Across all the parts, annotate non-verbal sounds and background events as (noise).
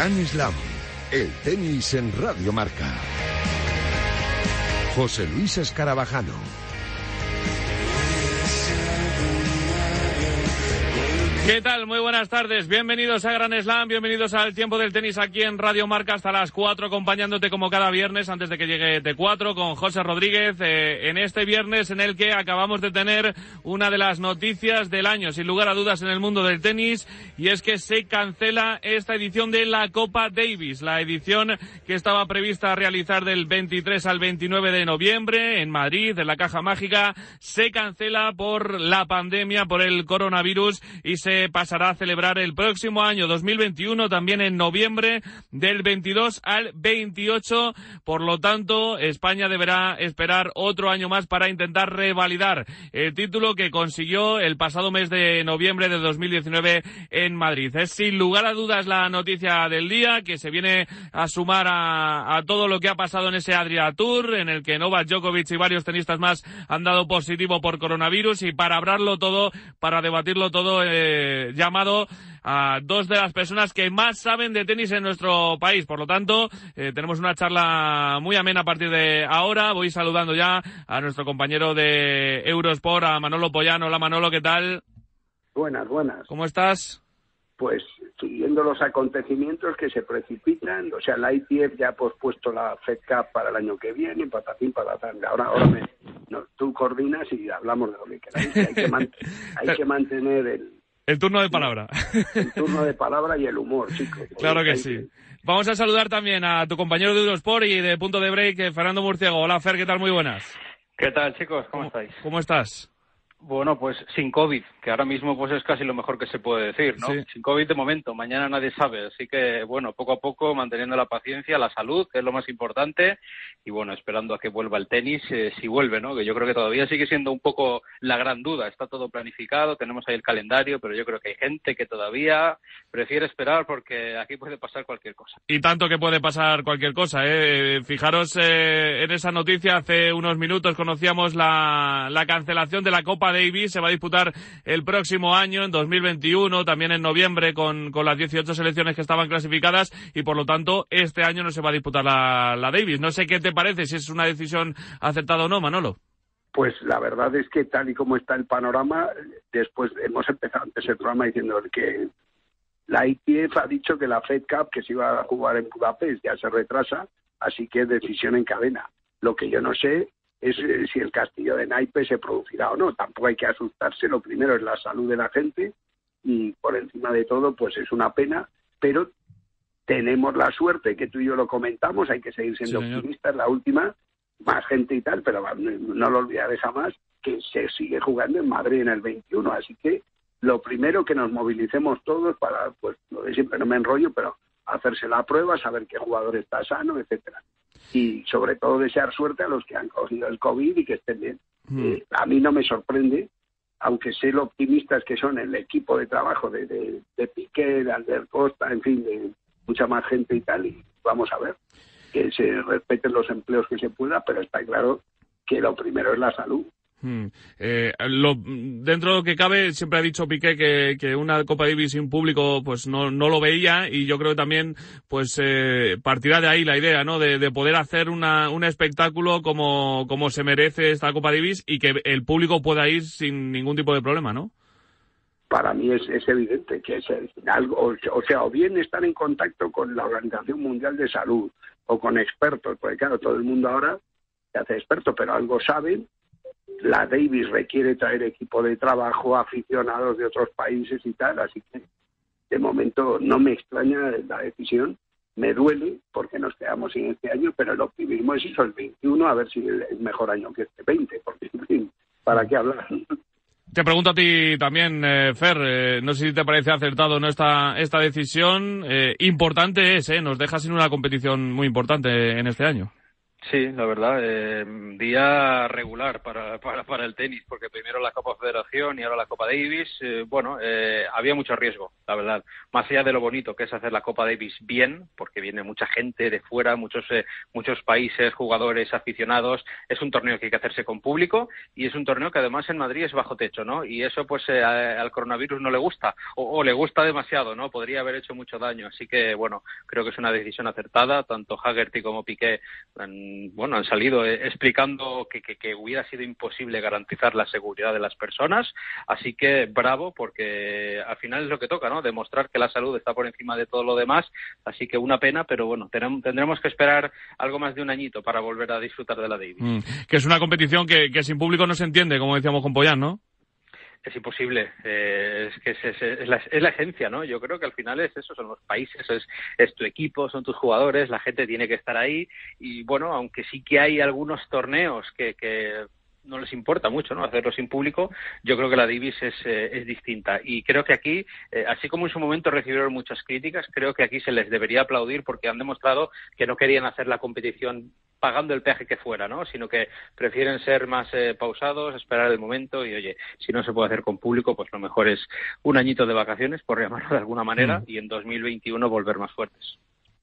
Gran Slam, el tenis en Radio Marca. José Luis Escarabajano. ¿Qué tal? Muy buenas tardes. Bienvenidos a Gran Slam, bienvenidos al tiempo del tenis aquí en Radio Marca hasta las 4, acompañándote como cada viernes antes de que llegue T4 con José Rodríguez eh, en este viernes en el que acabamos de tener una de las noticias del año, sin lugar a dudas, en el mundo del tenis y es que se cancela esta edición de la Copa Davis, la edición que estaba prevista realizar del 23 al 29 de noviembre en Madrid, en la Caja Mágica, se cancela por la pandemia, por el coronavirus y se pasará a celebrar el próximo año 2021, también en noviembre, del 22 al 28. Por lo tanto, España deberá esperar otro año más para intentar revalidar el título que consiguió el pasado mes de noviembre de 2019 en Madrid. Es sin lugar a dudas la noticia del día que se viene a sumar a, todo lo que ha pasado en ese Adria Tour, en el que Novak Djokovic y varios tenistas más han dado positivo por coronavirus y para hablarlo todo, para debatirlo todo, eh, llamado a dos de las personas que más saben de tenis en nuestro país. Por lo tanto, eh, tenemos una charla muy amena a partir de ahora. Voy saludando ya a nuestro compañero de Eurosport, a Manolo Pollano. Hola Manolo, ¿qué tal? Buenas, buenas. ¿Cómo estás? Pues siguiendo los acontecimientos que se precipitan, o sea, la ITF ya ha pospuesto la Fed Cup para el año que viene, patatín, patatán. Ahora, ahora me, tú coordinas y hablamos de lo que queráis. Hay que, (laughs) hay que mantener el, el turno de palabra. El turno de (laughs) palabra y el humor, chicos. Claro que sí. Vamos a saludar también a tu compañero de Eurosport y de Punto de Break, eh, Fernando Murciego. Hola, Fer, ¿qué tal? Muy buenas. ¿Qué tal, chicos? ¿Cómo, estáis? ¿Cómo estás? Bueno, pues sin COVID, que ahora mismo pues es casi lo mejor que se puede decir, ¿no? Sin COVID de momento, mañana nadie sabe, así que bueno, poco a poco manteniendo la paciencia, la salud, que es lo más importante, y bueno, esperando a que vuelva el tenis, eh, si vuelve, ¿no? Que yo creo que todavía sigue siendo un poco la gran duda, está todo planificado, tenemos ahí el calendario, pero yo creo que hay gente que todavía prefiere esperar porque aquí puede pasar cualquier cosa. Y tanto que puede pasar cualquier cosa, ¿eh? Fijaros eh, en esa noticia, hace unos minutos conocíamos la, la cancelación de la Copa Davis se va a disputar el próximo año, en 2021, también en noviembre, con, las 18 selecciones que estaban clasificadas y por lo tanto este año no se va a disputar la, Davis. No sé qué te parece, si es una decisión aceptada o no, Manolo. Pues la verdad es que tal y como está el panorama, después hemos empezado antes el programa diciendo que la ITF ha dicho que la Fed Cup que se iba a jugar en Budapest ya se retrasa, así que decisión en cadena. Lo que yo no sé es eh, si el castillo de naipes se producirá o no. Tampoco hay que asustarse, lo primero es la salud de la gente y por encima de todo, pues es una pena, pero tenemos la suerte que tú y yo lo comentamos, hay que seguir siendo optimistas, la última, más gente y tal, pero no, lo olvidaré jamás, que se sigue jugando en Madrid en el 21, así que lo primero que nos movilicemos todos para, pues lo de siempre no me enrollo, pero hacerse la prueba, saber qué jugador está sano, etcétera y sobre todo desear suerte a los que han cogido el COVID y que estén bien. Mm. Eh, a mí no me sorprende, aunque sé lo optimistas que son el equipo de trabajo de, de, de Piqué, de Albert Costa, en fin, de mucha más gente y tal, y vamos a ver que se respeten los empleos que se pueda, pero está claro que lo primero es la salud. Hmm. Eh, dentro de lo que cabe, siempre ha dicho Piqué que, una Copa Davis sin público pues no, no, lo veía y yo creo que también pues eh, partirá de ahí la idea, ¿no? De, de poder hacer una, un espectáculo como, como se merece esta Copa Davis y que el público pueda ir sin ningún tipo de problema, ¿no? Para mí es, es evidente que es algo, o sea, o bien están en contacto con la Organización Mundial de Salud o con expertos, porque claro, todo el mundo ahora se hace experto, pero algo saben la Davis requiere traer equipo de trabajo, aficionados de otros países y tal, así que de momento no me extraña la decisión, me duele porque nos quedamos sin este año, pero el optimismo es eso, el 21, a ver si es mejor año que este 20, porque en fin, ¿para qué hablar? Te pregunto a ti también, eh, Fer, eh, no sé si te parece acertado no esta, esta decisión. Eh, importante es, ¿eh? Nos deja sin una competición muy importante en este año. Sí, la verdad, eh, día regular para, para, para, el tenis, porque primero la Copa Federación y ahora la Copa Davis, eh, bueno, eh, había mucho riesgo, la verdad. Más allá de lo bonito que es hacer la Copa Davis bien, porque viene mucha gente de fuera, muchos, eh, muchos países, jugadores, aficionados, es un torneo que hay que hacerse con público y es un torneo que además en Madrid es bajo techo, ¿no? Y eso pues eh, al coronavirus no le gusta, o, o, le gusta demasiado, ¿no? Podría haber hecho mucho daño, así que bueno, creo que es una decisión acertada, tanto Haggerty como Piqué bueno, han salido eh, explicando que, que, hubiera sido imposible garantizar la seguridad de las personas. Así que bravo, porque al final es lo que toca, ¿no? Demostrar que la salud está por encima de todo lo demás. Así que una pena, pero bueno, tenemos, tendremos que esperar algo más de un añito para volver a disfrutar de la Davis. Mm, que es una competición que, que sin público no se entiende, como decíamos con Poyán, ¿no? Es imposible. Eh, es que es, es, es, la, es, la, esencia, ¿no? Yo creo que al final es eso, son los países, es, es tu equipo, son tus jugadores, la gente tiene que estar ahí. Y bueno, aunque sí que hay algunos torneos que, que no les importa mucho no hacerlo sin público yo creo que la Divis es, eh, es distinta y creo que aquí eh, así como en su momento recibieron muchas críticas creo que aquí se les debería aplaudir porque han demostrado que no querían hacer la competición pagando el peaje que fuera, ¿no? Sino que prefieren ser más eh, pausados, esperar el momento y, oye, si no se puede hacer con público, pues lo mejor es un añito de vacaciones, por llamarlo de alguna manera, mm. y en 2021 volver más fuertes.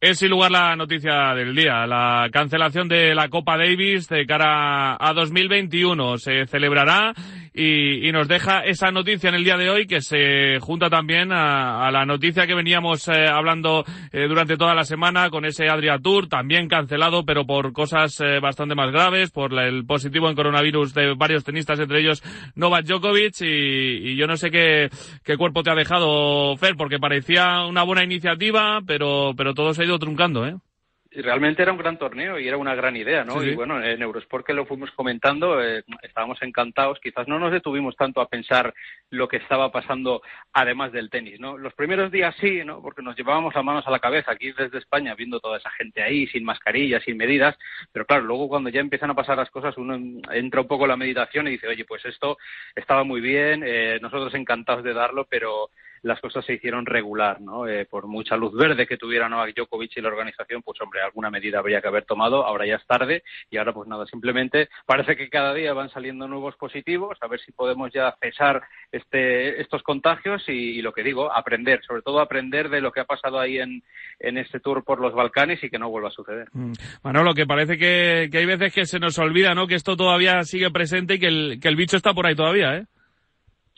Es sin lugar la noticia del día, la cancelación de la Copa Davis de cara a 2021. Se celebrará y, y, nos deja esa noticia en el día de hoy que se junta también a, a la noticia que veníamos eh, hablando eh, durante toda la semana con ese Adria Tour, también cancelado, pero por cosas eh, bastante más graves, por el positivo en coronavirus de varios tenistas, entre ellos Novak Djokovic. Y, y yo no sé qué, qué, cuerpo te ha dejado, Fer, porque parecía una buena iniciativa, pero, pero todo se ha ido truncando, ¿eh? Realmente era un gran torneo y era una gran idea, ¿no? Sí, sí. Y bueno, en Eurosport que lo fuimos comentando, eh, estábamos encantados. Quizás no nos detuvimos tanto a pensar lo que estaba pasando además del tenis, ¿no? Los primeros días sí, ¿no? Porque nos llevábamos las manos a la cabeza aquí desde España viendo toda esa gente ahí, sin mascarillas, sin medidas. Pero claro, luego cuando ya empiezan a pasar las cosas, uno entra un poco en la meditación y dice, oye, pues esto estaba muy bien, eh, nosotros encantados de darlo, pero las cosas se hicieron regular, ¿no? Eh, por mucha luz verde que tuviera Novak Djokovic y la organización, pues hombre, alguna medida habría que haber tomado, ahora ya es tarde y ahora pues nada, simplemente parece que cada día van saliendo nuevos positivos, a ver si podemos ya cesar este, estos contagios y, lo que digo, aprender, sobre todo aprender de lo que ha pasado ahí en, en este tour por los Balcanes y que no vuelva a suceder. Mm. Manolo, que parece que, que hay veces que se nos olvida, ¿no? Que esto todavía sigue presente y que el, que el bicho está por ahí todavía, ¿eh?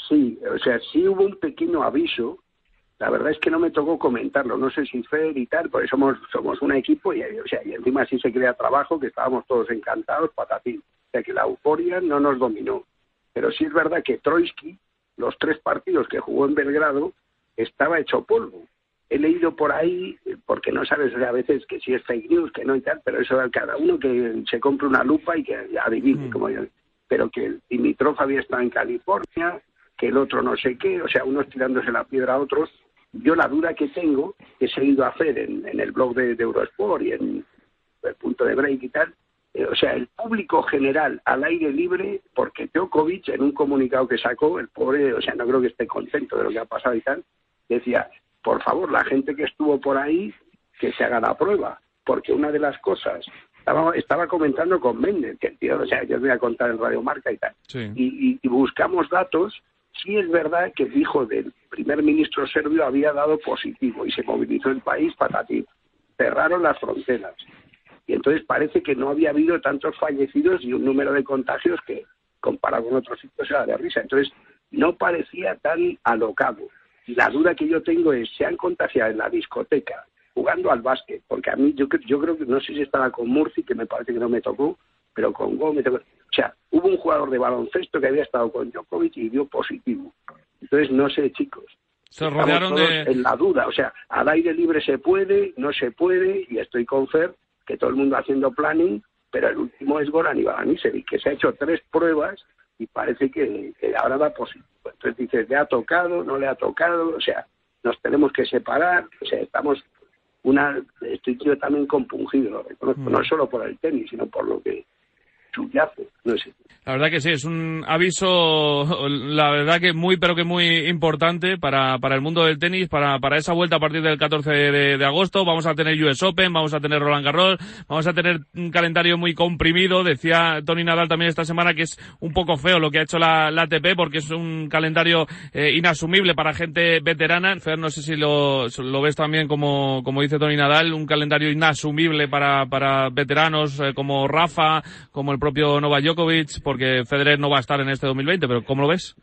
Sí, o sea, sí hubo un pequeño aviso. La verdad es que no me tocó comentarlo, no sé si Fer y tal, porque somos somos un equipo y, o sea, y encima sí se crea trabajo, que estábamos todos encantados, patatín. O sea, que la euforia no nos dominó. Pero sí es verdad que Troitsky, los tres partidos que jugó en Belgrado, estaba hecho polvo. He leído por ahí, porque no sabes a veces que si es fake news, que no y tal, pero eso da cada uno que se compre una lupa y que adivine, mm. como yo. Pero que Dimitrov había estado en California, que el otro no sé qué, o sea, unos tirándose la piedra a otros. Yo la duda que tengo, que he seguido a hacer en, en el blog de, de, Eurosport y en el punto de break y tal, eh, o sea, el público general al aire libre, porque Djokovic en un comunicado que sacó, el pobre, o sea, no creo que esté contento de lo que ha pasado y tal, decía, por favor, la gente que estuvo por ahí, que se haga la prueba, porque una de las cosas estaba, estaba comentando con Méndez, que el tío, o sea, yo os voy a contar en Radio Marca y tal, sí. y, y, y, buscamos datos sí es verdad que el hijo del primer ministro serbio había dado positivo y se movilizó el país patatín. Cerraron las fronteras. Y entonces parece que no había habido tantos fallecidos y un número de contagios que, comparado con otros sitios, era de risa. Entonces, no parecía tan alocado. La duda que yo tengo es, ¿se han contagiado en la discoteca jugando al básquet? Porque a mí, yo, yo creo que, no sé si estaba con Murci, que me parece que no me tocó, pero con Gómez. Sea, hubo un jugador de baloncesto que había estado con Djokovic y dio positivo. Entonces, no sé, chicos. Se rodearon de... En la duda, o sea, al aire libre se puede, no se puede, y estoy con Fer, que todo el mundo haciendo planning, pero el último es Goran Ivanisevic, que se ha hecho tres pruebas y parece que, que ahora va positivo. Entonces dices, ¿le ha tocado? ¿No le ha tocado? O sea, nos tenemos que separar, o sea, estamos una estoy yo también compungido, lo reconozco, mm. no solo por el tenis, sino por lo que La verdad que sí, es un aviso, la verdad que muy, pero que muy importante para, para el mundo del tenis, para, para esa vuelta a partir del 14 de, agosto. Vamos a tener US Open, vamos a tener Roland Garros, vamos a tener un calendario muy comprimido. Decía Tony Nadal también esta semana que es un poco feo lo que ha hecho la, la ATP porque es un calendario eh, inasumible para gente veterana. Fer, no sé si lo, lo ves también como, como dice Tony Nadal, un calendario inasumible para, para veteranos eh, como Rafa, como el propio Novak Djokovic, porque Federer no va a estar en este 2020, pero ¿cómo lo ves?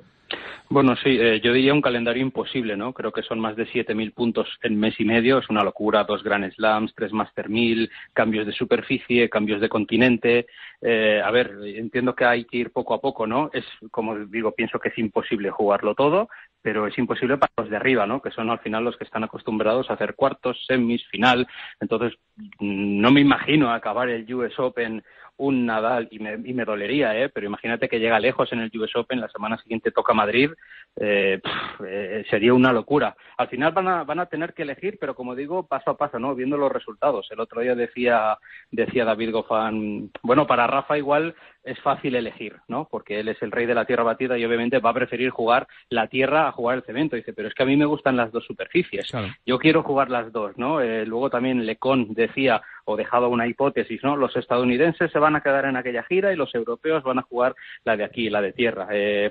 Bueno, sí, eh, yo diría un calendario imposible, ¿no? Creo que son más de 7.000 puntos en mes y medio, es una locura, dos Grand Slams, tres Master 1000, cambios de superficie, cambios de continente. Eh, a ver, entiendo que hay que ir poco a poco, ¿no? Es, como digo, pienso que es imposible jugarlo todo, pero es imposible para los de arriba, ¿no? Que son al final los que están acostumbrados a hacer cuartos, semis, final. Entonces, no me imagino acabar el US Open un Nadal y me, y me dolería, ¿eh? pero imagínate que llega lejos en el US Open, la semana siguiente toca Madrid, eh, eh, sería una locura. Al final van a, van a tener que elegir, pero como digo, paso a paso, ¿no? Viendo los resultados. El otro día decía, decía David Goffin, bueno, para Rafa igual es fácil elegir, ¿no? Porque él es el rey de la tierra batida y obviamente va a preferir jugar la tierra a jugar el cemento. Dice, pero es que a mí me gustan las dos superficies. Yo quiero jugar las dos, ¿no? Eh, luego también Lecon decía, o dejado una hipótesis, ¿no? Los estadounidenses se van a quedar en aquella gira y los europeos van a jugar la de aquí, la de tierra. Eh,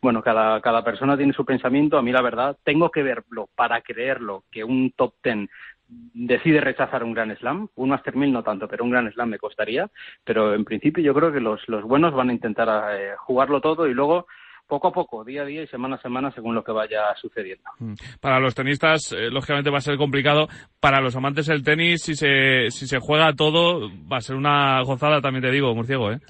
bueno, cada, cada persona tiene su pensamiento. A mí, la verdad, tengo que verlo para creerlo que un top ten decide rechazar un Gran Slam, un Master 1000 no tanto, pero un Gran Slam me costaría, pero en principio yo creo que los, los buenos van a intentar eh, jugarlo todo y luego poco a poco, día a día y semana a semana, según lo que vaya sucediendo. Mm. Para los tenistas, eh, lógicamente va a ser complicado. Para los amantes del tenis, si se, si se juega todo, va a ser una gozada, también te digo, Murciego, ¿eh?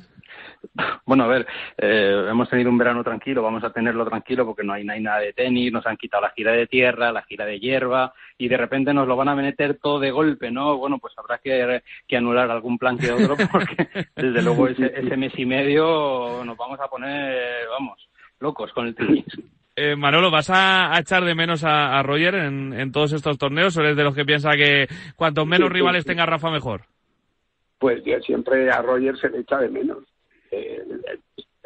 Bueno, a ver, eh, hemos tenido un verano tranquilo, vamos a tenerlo tranquilo porque no hay, nada de tenis, nos han quitado la gira de tierra, la gira de hierba y de repente nos lo van a meter todo de golpe, ¿no? Bueno, pues habrá que, que anular algún plan que otro (laughs) porque desde luego ese, ese mes y medio nos vamos a poner, vamos, locos con el tenis. Eh, Manolo, ¿vas a, echar de menos a, Roger en, todos estos torneos o eres de los que piensa que cuanto menos rivales tenga Rafa mejor? Pues ya siempre a Roger se le echa de menos. Eh,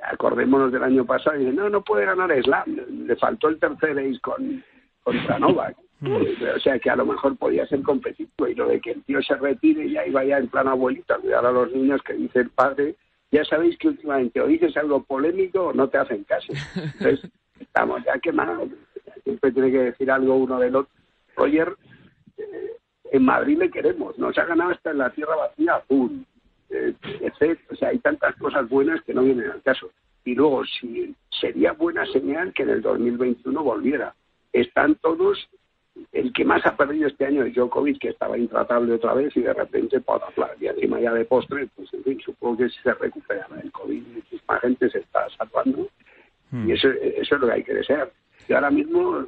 acordémonos del año pasado y dice, no, no puede ganar Slam, le faltó el tercer ace con, contra Novak. (laughs) Mm. o sea que a lo mejor podía ser competitivo y lo de que el tío se retire y ahí vaya en plan abuelita a cuidar a los niños que dice el padre, ya sabéis que últimamente o dices algo polémico o no te hacen caso. Entonces, (laughs) estamos ya quemados. Siempre tiene que decir algo uno del otro. Roger, eh, en Madrid le queremos, nos ha ganado hasta en la tierra vacía azul. Eh, o sea, hay tantas cosas buenas que no vienen al caso. Y luego, si sería buena señal que en el 2021 volviera. Están todos, el que más ha perdido este año es Djokovic, que estaba intratable otra vez y de repente, por y encima ya de postre, pues en fin, supongo que si se recupera el COVID, muchísima gente se está salvando. Hmm. Y eso, eso es lo que hay que desear. Y ahora mismo,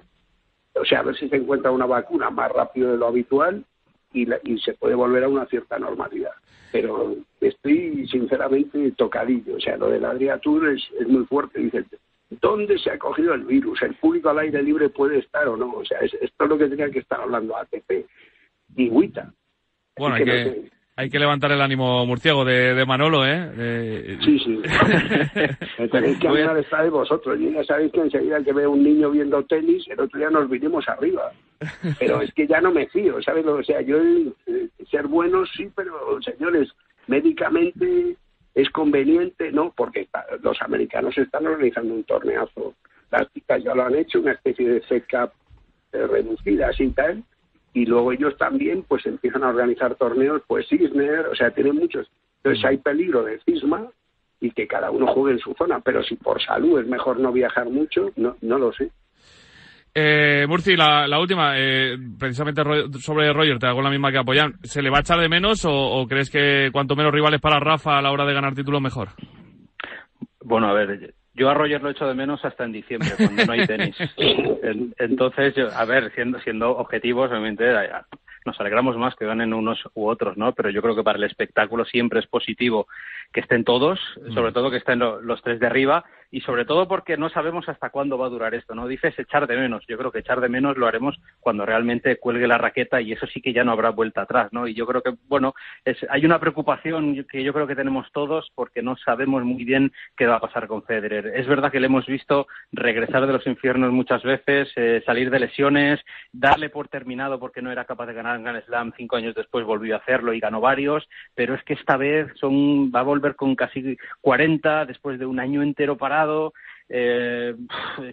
o sea, a ver si se encuentra una vacuna más rápido de lo habitual y, y se puede volver a una cierta normalidad pero estoy sinceramente tocadillo. O sea, lo del Adria Tour es, es muy fuerte. Dice, ¿dónde se ha cogido el virus? ¿El público al aire libre puede estar o no? O sea, es, esto es lo que tenía que estar hablando ATP y Huita. Bueno, hay que, hay que levantar el ánimo murciego de, Manolo, ¿eh? Sí, sí. (laughs) Tenéis que hablar esta de vosotros. Y ya sabéis que enseguida que veo un niño viendo tenis, el otro día nos vinimos arriba. Pero es que ya no me fío, ¿sabes? O sea, yo ser bueno sí, pero señores, médicamente es conveniente, ¿no? Porque los americanos están organizando un torneazo. Las chicas ya lo han hecho, una especie de Fed Cup eh, reducida, así tal y luego ellos también pues empiezan a organizar torneos, pues Cisner, o sea, tienen muchos. Entonces hay peligro de cisma y que cada uno juegue en su zona, pero si por salud es mejor no viajar mucho, no, no lo sé. Eh, Murci, la, última, eh, precisamente sobre Roger, te hago la misma que apoyan. ¿Se le va a echar de menos o, crees que cuanto menos rivales para Rafa a la hora de ganar título mejor? Bueno, a ver, yo a Roger lo echo de menos hasta en diciembre, cuando no hay tenis. (laughs) Entonces, a ver, siendo, siendo objetivos, obviamente nos alegramos más que ganen unos u otros, ¿no? Pero yo creo que para el espectáculo siempre es positivo que estén todos, mm. sobre todo que estén los tres de arriba y sobre todo porque no sabemos hasta cuándo va a durar esto, ¿no? Dices echar de menos. Yo creo que echar de menos lo haremos cuando realmente cuelgue la raqueta y eso sí que ya no habrá vuelta atrás, ¿no? Y yo creo que, bueno, es, hay una preocupación que yo creo que tenemos todos porque no sabemos muy bien qué va a pasar con Federer. Es verdad que le hemos visto regresar de los infiernos muchas veces, eh, salir de lesiones, darle por terminado porque no era capaz de ganar en Grand Slam, cinco años después volvió a hacerlo y ganó varios, pero es que esta vez son, va a volver con casi 40 después de un año entero parado eh,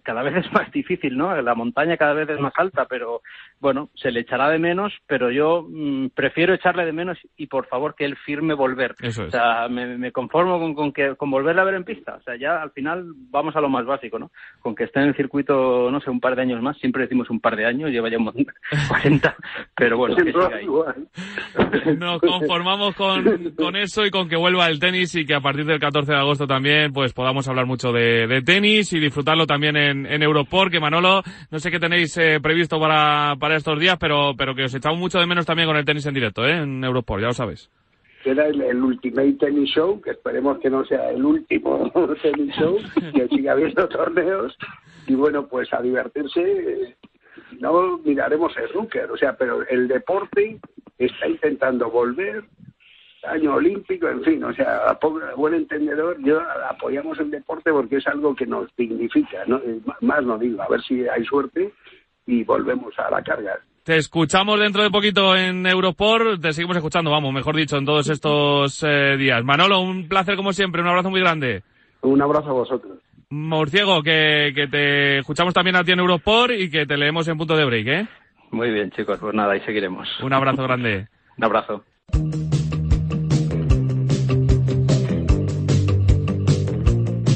cada vez es más difícil, ¿no? La montaña cada vez es más alta, pero bueno, se le echará de menos, pero yo mm, prefiero echarle de menos y por favor que él firme volver. O sea, me, conformo con, con, que con volverle a ver en pista. O sea, ya al final vamos a lo más básico, ¿no? Con que esté en el circuito, no sé, un par de años más. Siempre decimos un par de años, lleva ya un 40, (laughs) pero bueno, que siga ahí. Nos conformamos con, con eso y con que vuelva el tenis y que a partir del 14 de agosto también pues podamos hablar mucho de, tenis y disfrutarlo también en, en Europort, que Manolo, no sé qué tenéis eh, previsto para, para estos días, pero, pero que os echamos mucho de menos también con el tenis en directo, ¿eh? en Europort, ya lo sabes. Era el, Ultimate Tennis Show, que esperemos que no sea el último (laughs) Tennis Show, que siga habiendo (laughs) torneos. Y bueno, pues a divertirse, no miraremos el snooker, o sea, pero el deporte está intentando volver año olímpico, en fin, o sea, a buen entendedor, yo apoyamos el deporte porque es algo que nos dignifica, ¿no? Más no digo, a ver si hay suerte y volvemos a la carga. Te escuchamos dentro de poquito en Europort, te seguimos escuchando, vamos, mejor dicho, en todos estos eh, días. Manolo, un placer como siempre, un abrazo muy grande. Un abrazo a vosotros. Murciego, que, que te escuchamos también a ti en Europort y que te leemos en punto de break, ¿eh? Muy bien, chicos, pues nada, ahí seguiremos. Un abrazo grande. (laughs) un abrazo.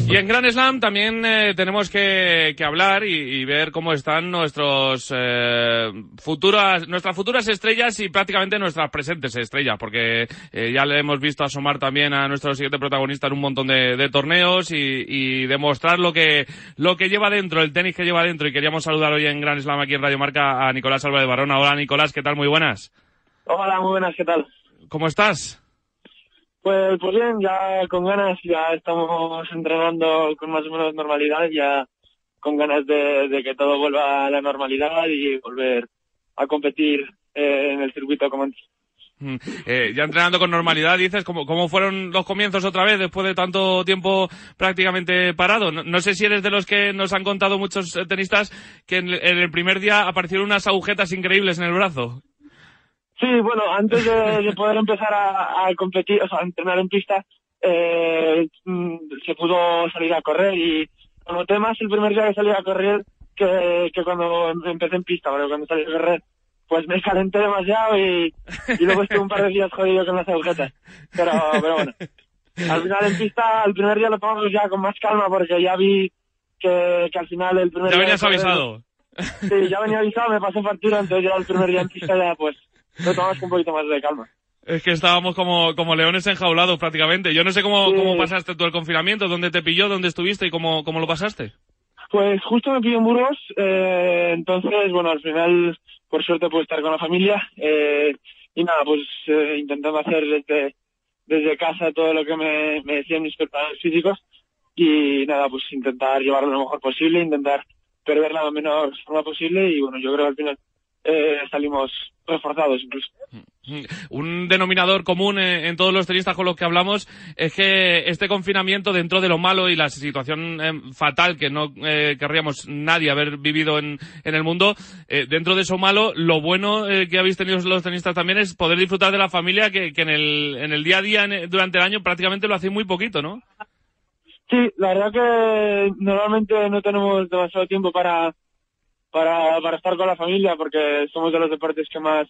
Y en Grand Slam también eh, tenemos que, que hablar y, ver cómo están nuestros eh, futuras, nuestras futuras estrellas y prácticamente nuestras presentes estrellas, porque eh, ya le hemos visto asomar también a nuestro siguiente protagonista en un montón de, de torneos y, y, demostrar lo que, lo que lleva dentro, el tenis que lleva dentro. Y queríamos saludar hoy en Grand Slam aquí en Radio Marca a Nicolás Alba de Barona. Hola Nicolás, ¿qué tal? Muy buenas. Hola, muy buenas, ¿qué tal? ¿Cómo estás? Pues, pues bien, ya con ganas, ya estamos entrenando con más o menos normalidad, ya con ganas de, que todo vuelva a la normalidad y volver a competir eh, en el circuito como antes. Mm, eh, ya entrenando con normalidad, dices, ¿cómo, ¿cómo fueron los comienzos otra vez después de tanto tiempo prácticamente parado? No, sé si eres de los que nos han contado muchos tenistas que en el primer día aparecieron unas agujetas increíbles en el brazo. Sí, bueno, antes de, poder empezar a, competir, o sea, a entrenar en pista, eh, mm, se pudo salir a correr y noté más el primer día que salí a correr que, que cuando em, empecé en pista, pero cuando salí a correr pues me calenté demasiado y, y luego estuve un par de días jodido con las agujetas. Pero, pero bueno, al final en pista, el primer día lo tomamos ya con más calma porque ya vi que, que al final el primer ya día... Ya venías avisado. Sí, ya venía avisado, me pasé factura, entonces ya el primer día en pista ya pues lo tomamos un poquito más de calma. Es que estábamos como, como leones enjaulados prácticamente. Yo no sé cómo, cómo pasaste tú el confinamiento, dónde te pilló, dónde estuviste y cómo, cómo lo pasaste. Pues justo me pilló en Burgos, eh, entonces, bueno, al final, por suerte, pude estar con la familia eh, y nada, pues eh, intentando hacer desde, desde casa todo lo que me, me decían mis preparadores físicos y nada, pues intentar llevarlo lo mejor posible, intentar perder la menor forma posible y bueno, yo creo que al final eh, salimos reforzados incluso. Un denominador común en, todos los tenistas con los que hablamos es que este confinamiento dentro de lo malo y la situación eh, fatal que no eh, querríamos nadie haber vivido en, en el mundo, eh, dentro de eso malo, lo bueno que habéis tenido los tenistas también es poder disfrutar de la familia que, que en, el, en el día a día durante el año prácticamente lo hacéis muy poquito, ¿no? Sí, la verdad que normalmente no tenemos demasiado tiempo para para, para estar con la familia, porque somos de los deportes que más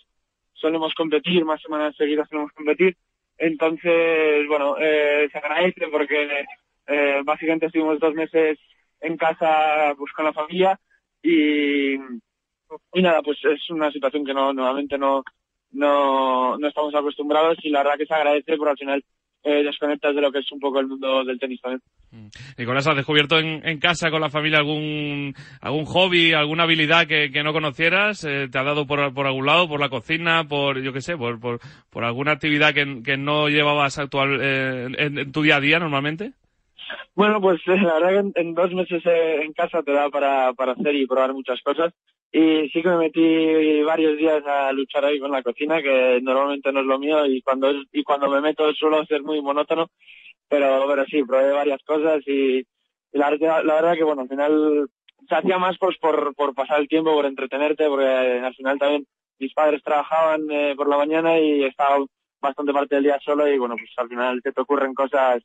solemos competir, más semanas seguidas solemos competir. Entonces, bueno, eh, se agradece porque eh, básicamente estuvimos dos meses en casa pues, con la familia y, y nada, pues es una situación que no normalmente no, no, no estamos acostumbrados y la verdad que se agradece porque al final eh, desconectas de lo que es un poco el mundo del tenis también. Mm. Nicolás, ¿has descubierto en, en, casa con la familia algún algún hobby, alguna habilidad que, que no conocieras? Eh, ¿Te ha dado por, por algún lado, por la cocina, por, yo qué sé, por, por, alguna actividad que, que no llevabas actual eh, en, tu día a día normalmente? Bueno, pues eh, la verdad que en, dos meses eh, en casa te da para, para hacer y probar muchas cosas. Y sí que me metí varios días a luchar ahí con la cocina, que normalmente no es lo mío y cuando es, y cuando me meto suelo ser muy monótono, pero sí, probé varias cosas y, la, verdad que bueno, al final se hacía más pues por, por pasar el tiempo, por entretenerte, porque al final también mis padres trabajaban eh, por la mañana y estaba bastante parte del día solo y bueno, pues al final te, te ocurren cosas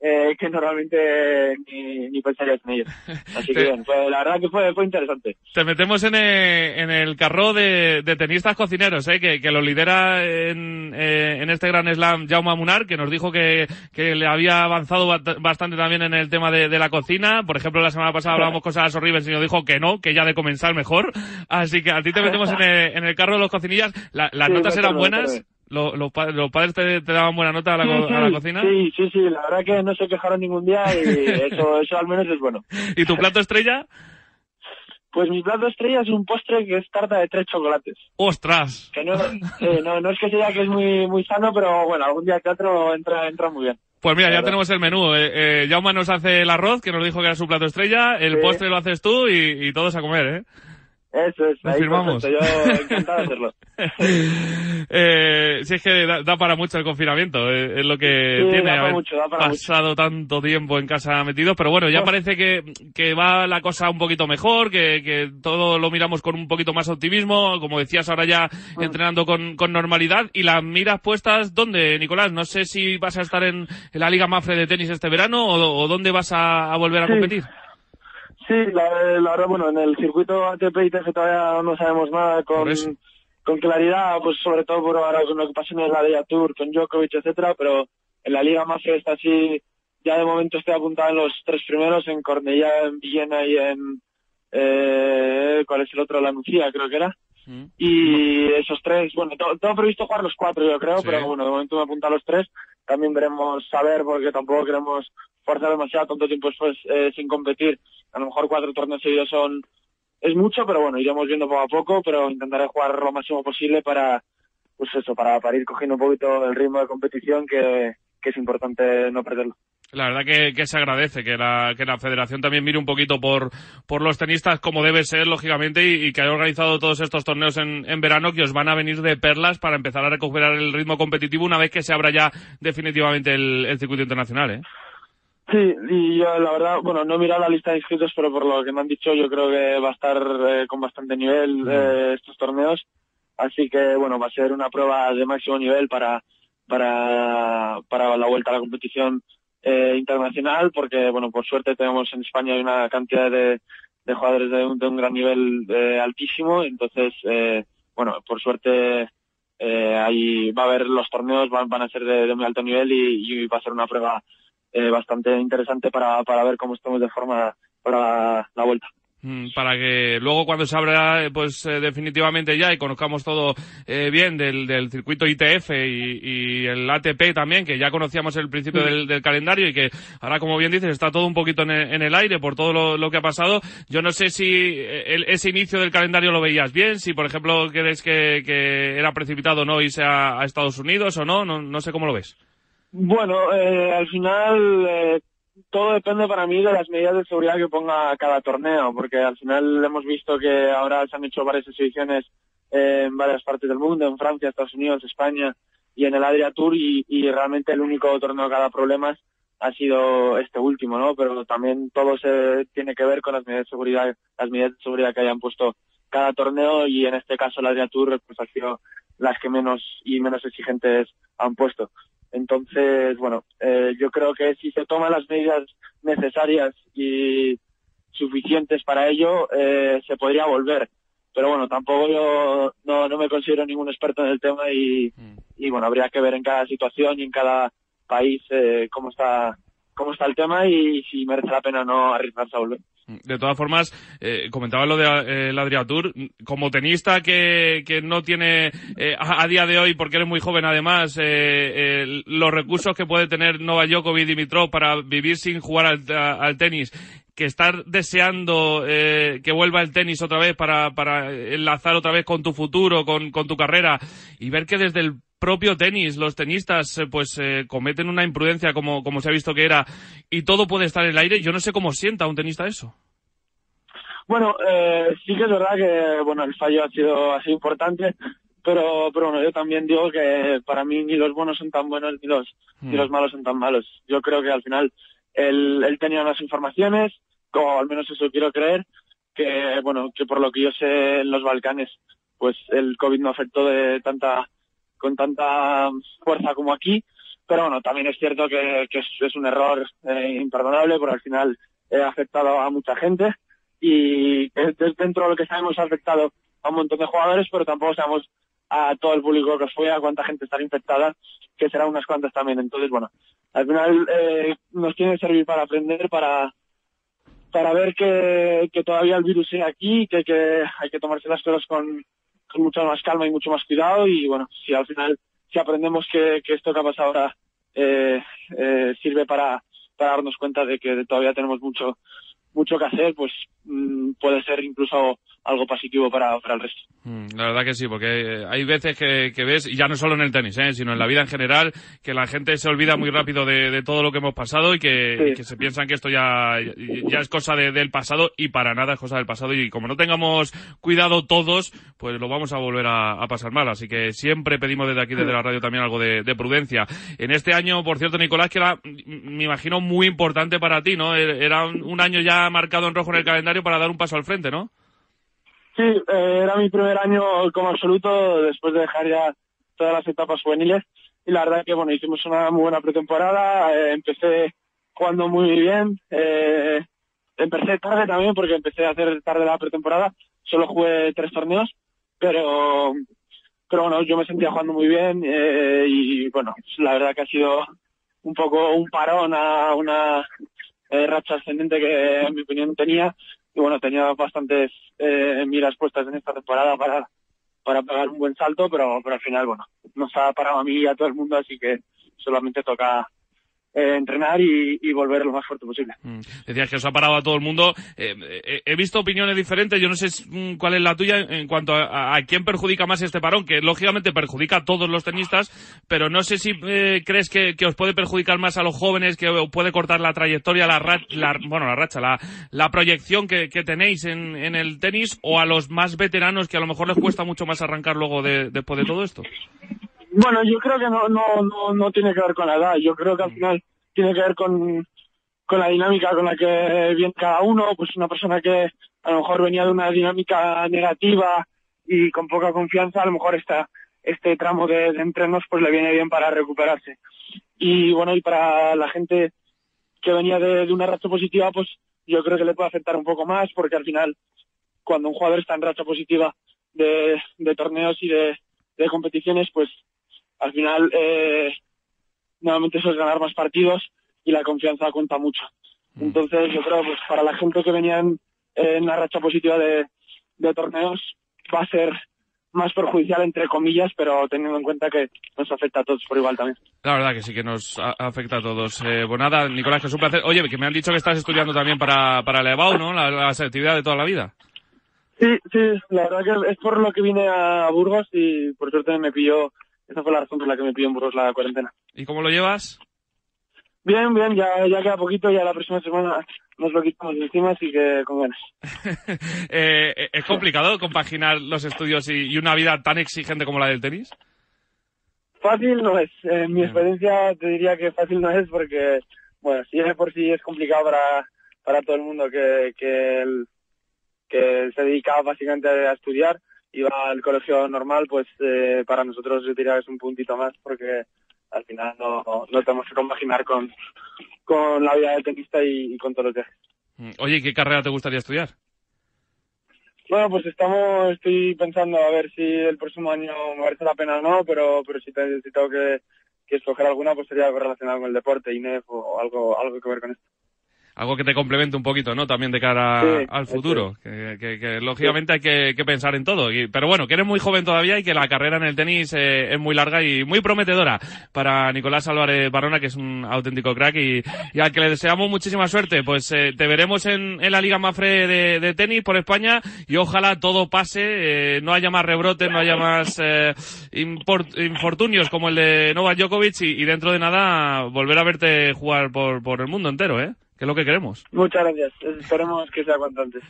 eh, que normalmente ni, ni pensarías en ellos. Así que bien, fue, la verdad que fue, fue interesante. Te metemos en el, en el carro de, de tenistas cocineros, ¿eh? que, que lo lidera en, eh, en este gran slam Jaume Munar, que nos dijo que, que le había avanzado bastante también en el tema de, de la cocina. Por ejemplo, la semana pasada hablábamos cosas horribles y nos dijo que no, que ya de comenzar mejor. Así que a ti te (laughs) metemos en el, en el carro de los cocinillas. La, las sí, notas eran buenas. ¿Los, los, los padres te, te, daban buena nota a la, sí, a la cocina? Sí, sí, sí, la verdad que no se quejaron ningún día y (laughs) eso, eso al menos es bueno. ¿Y tu plato estrella? Pues mi plato estrella es un postre que es tarta de tres chocolates. ¡Ostras! Que no, eh, no, no es que sea que es muy, muy sano, pero bueno, algún día que otro entra, entra muy bien. Pues mira, ya tenemos el menú. Eh, eh, Jaume nos hace el arroz, que nos dijo que era su plato estrella, el sí. postre lo haces tú y, y todos a comer, ¿eh? Eso es, ahí firmamos. Perfecto. Yo (laughs) encantado de hacerlo. eh, si es que da, da, para mucho el confinamiento, eh, es lo que sí, tiene da haber mucho, da para pasado mucho. tanto tiempo en casa metido, pero bueno, ya parece que, que va la cosa un poquito mejor, que, que todo lo miramos con un poquito más optimismo, como decías ahora ya Mm. entrenando con, con normalidad y las miras puestas, ¿dónde, Nicolás? No sé si vas a estar en, en la Liga Mafre de tenis este verano o, o dónde vas a, a volver a Sí. competir. Sí, la, la verdad, bueno, en el circuito ATP y TF todavía no sabemos nada con, con claridad, pues sobre todo por ahora con lo que pasa en el ADIA Tour, con Djokovic, etcétera, pero en la Liga Mafre está así, ya de momento estoy apuntado en los tres primeros, en Cornellá, en Villena y en, eh, ¿cuál es el otro? La Nucía, creo que era. Mm. Y esos tres, bueno, tengo previsto jugar los cuatro, yo creo, Sí. pero bueno, de momento me apunta a los tres. También veremos saber, porque tampoco queremos forzar demasiado tanto tiempo después eh, sin competir. A lo mejor cuatro torneos seguidos son es mucho, pero bueno, iremos viendo poco a poco, pero intentaré jugar lo máximo posible para, pues eso, para, ir cogiendo un poquito el ritmo de competición que, que es importante no perderlo. La verdad que, que se agradece que la, que la federación también mire un poquito por, por los tenistas como debe ser, lógicamente, y, y que haya organizado todos estos torneos en, en verano que os van a venir de perlas para empezar a recuperar el ritmo competitivo una vez que se abra ya definitivamente el, el circuito internacional, ¿eh? Sí, y yo la verdad, bueno, no he mirado la lista de inscritos, pero por lo que me han dicho yo creo que va a estar eh, con bastante nivel eh, estos torneos. Así que bueno, va a ser una prueba de máximo nivel para, para, para la vuelta a la competición eh, internacional, porque bueno, por suerte tenemos en España una cantidad de, de jugadores de un, de un gran nivel eh, altísimo, entonces eh, bueno, por suerte eh, ahí va a haber los torneos, van, van a ser de, de muy alto nivel y, y va a ser una prueba eh, bastante interesante para, para ver cómo estamos de forma para la vuelta. Mm, Para que luego cuando se abra, eh, pues eh, definitivamente ya y conozcamos todo eh, bien del, del circuito ITF y, y el ATP también, que ya conocíamos el principio Sí. del, del calendario y que ahora, como bien dices, está todo un poquito en el, en el aire por todo lo, lo que ha pasado. Yo no sé si eh, el- ese inicio del calendario lo veías bien, si por ejemplo crees que, que era precipitado o no irse a, a Estados Unidos o no, no, no sé cómo lo ves. Bueno, eh, al final eh, todo depende para mí de las medidas de seguridad que ponga cada torneo, porque al final hemos visto que ahora se han hecho varias exhibiciones eh, en varias partes del mundo, en Francia, Estados Unidos, España y en el Adria Tour y, y realmente el único torneo que ha dado problemas ha sido este último, ¿no? Pero también todo se tiene que ver con las medidas de seguridad, las medidas de seguridad que hayan puesto cada torneo y en este caso el Adria Tour pues ha sido las que menos y menos exigentes han puesto. Entonces, bueno, eh, yo creo que si se toman las medidas necesarias y suficientes para ello, eh, se podría volver. Pero bueno, tampoco yo no, no me considero ningún experto en el tema y, y bueno, habría que ver en cada situación y en cada país eh, cómo está cómo está el tema y si merece la pena no arriesgarse a volver. De todas formas, eh, comentaba lo de eh, Adriatur, como tenista que, que no tiene eh, a, día de hoy, porque eres muy joven además, eh, los recursos que puede tener Nova Djokovic y Dimitrov para vivir sin jugar al, al tenis, que estar deseando eh, que vuelva el tenis otra vez para, para enlazar otra vez con tu futuro, con, con tu carrera, y ver que desde el propio tenis, los tenistas eh, pues eh, cometen una imprudencia como, como se ha visto que era y todo puede estar en el aire. Yo no sé cómo sienta un tenista eso. Bueno, eh, sí que es verdad que bueno el fallo ha sido así importante, pero pero bueno yo también digo que para mí ni los buenos son tan buenos ni los ni los mm. malos son tan malos. Yo creo que al final él, él tenía unas informaciones, o al menos eso quiero creer, que bueno que por lo que yo sé en los Balcanes pues el COVID no afectó de tanta con tanta fuerza como aquí. Pero bueno, también es cierto que, es, un error eh, imperdonable porque al final ha afectado a mucha gente y dentro de lo que sabemos ha afectado a un montón de jugadores, pero tampoco sabemos a todo el público que fue, a cuánta gente está infectada, que será unas cuantas también. Entonces, bueno, al final eh, nos tiene que servir para aprender, para para ver que, que todavía el virus sigue aquí, que, que hay que tomarse las cosas con, con mucha más calma y mucho más cuidado y bueno, si al final, si aprendemos que, que esto que ha pasado ahora eh, eh, sirve para, para darnos cuenta de que todavía tenemos mucho, mucho que hacer, pues mm, puede ser incluso algo positivo para, para el resto. Mm, la verdad que sí, porque hay veces que, que ves, y ya no solo en el tenis, ¿eh? sino en la vida en general, que la gente se olvida muy rápido de, de todo lo que hemos pasado y que, que, se piensan que esto ya, ya es cosa de, del pasado y para nada es cosa del pasado. Y como no tengamos cuidado todos, pues lo vamos a volver a, a pasar mal. Así que siempre pedimos desde aquí, desde la radio, también algo de, de prudencia. En este año, por cierto, Nicolás, que era, me imagino, muy importante para ti, ¿no? Era un, un año ya marcado en rojo en el calendario para dar un paso al frente, ¿no? Sí, eh, era mi primer año como absoluto después de dejar ya todas las etapas juveniles. Y la verdad que bueno hicimos una muy buena pretemporada, eh, empecé jugando muy bien, eh, empecé tarde también porque empecé a hacer tarde la pretemporada, solo jugué tres torneos, pero pero bueno yo me sentía jugando muy bien eh, y bueno la verdad que ha sido un poco un parón a una eh, racha ascendente que en mi opinión tenía y bueno, tenía bastantes eh, miras puestas en esta temporada para, para pegar un buen salto, pero, pero al final, bueno, nos ha parado a mí y a todo el mundo, así que solamente toca eh, entrenar y, volver lo más fuerte posible. Mm. Decías que os ha parado a todo el mundo. Eh, eh, he visto opiniones diferentes. Yo no sé mm, cuál es la tuya en cuanto a, a, quién perjudica más este parón, que lógicamente perjudica a todos los tenistas, pero no sé si eh, crees que, os puede perjudicar más a los jóvenes, que puede cortar la trayectoria, la, ra la bueno, la racha, la, la proyección que, que tenéis en, en, el tenis, o a los más veteranos que a lo mejor les cuesta mucho más arrancar luego de, después de todo esto. Bueno, yo creo que no, no, no, no tiene que ver con la edad. Yo creo que al final tiene que ver con, con la dinámica con la que viene cada uno. Pues una persona que a lo mejor venía de una dinámica negativa y con poca confianza, a lo mejor esta, este tramo de, de entrenos pues le viene bien para recuperarse. Y bueno, y para la gente que venía de, de una racha positiva, pues yo creo que le puede afectar un poco más porque al final cuando un jugador está en racha positiva de, de torneos y de, de competiciones, pues al final eh, nuevamente eso es ganar más partidos y la confianza cuenta mucho. Mm. Entonces yo creo pues para la gente que venía en, en la racha positiva de, de torneos va a ser más perjudicial entre comillas, pero teniendo en cuenta que nos afecta a todos por igual también. La verdad que sí que nos afecta a todos. Eh, pues nada, Nicolás, que es un placer. Oye, que me han dicho que estás estudiando también para, para el EBAU, ¿no? La, la selectividad de toda la vida. Sí, sí, la verdad que es por lo que vine a Burgos y por suerte me pilló, esa fue la razón por la que me pilló en Burgos la cuarentena. ¿Y cómo lo llevas? Bien, bien, ya, ya queda poquito, ya la próxima semana nos lo quitamos de encima, así que con ganas. (laughs) eh, ¿Es complicado compaginar los estudios y, y, una vida tan exigente como la del tenis? Fácil no es. En mi experiencia te diría que fácil no es porque, bueno, si es por sí es complicado para, para todo el mundo que, que el, que se dedicaba básicamente a estudiar, iba al colegio normal, pues eh, para nosotros yo diría que es un puntito más porque al final no, no tenemos que compaginar con, con la vida de tenista y, y con todos los viajes. Mm, oye, ¿qué carrera te gustaría estudiar? Bueno, pues estamos, estoy pensando a ver si el próximo año me merece la pena o no, pero, pero si, te, si tengo que, que escoger alguna, pues sería algo relacionado con el deporte, INEF o algo, algo que ver con esto algo que te complemente un poquito, ¿no? También de cara al futuro. Que, lógicamente hay que, pensar en todo. pero bueno, que eres muy joven todavía y que la carrera en el tenis eh, es muy larga y muy prometedora para Nicolás Álvarez Barona, que es un auténtico crack y, al que le deseamos muchísima suerte. Pues eh, te veremos en, la Liga Mafre de, de, tenis por España y ojalá todo pase, eh, no haya más rebrotes, no haya más infortunios como el de Novak Djokovic y, y, dentro de nada volver a verte jugar por, por el mundo entero, ¿eh? Que es lo que queremos. Muchas gracias. Esperemos que sea cuanto antes.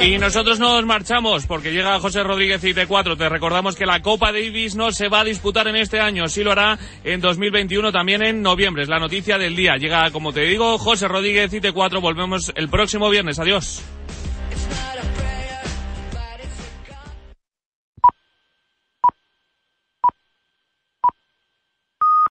Y nosotros nos marchamos porque llega José Rodríguez y T4. Te recordamos que la Copa Davis no se va a disputar en este año, sí lo hará en 2021, también en noviembre. Es la noticia del día. Llega, como te digo, José Rodríguez y T4. Volvemos el próximo viernes. Adiós.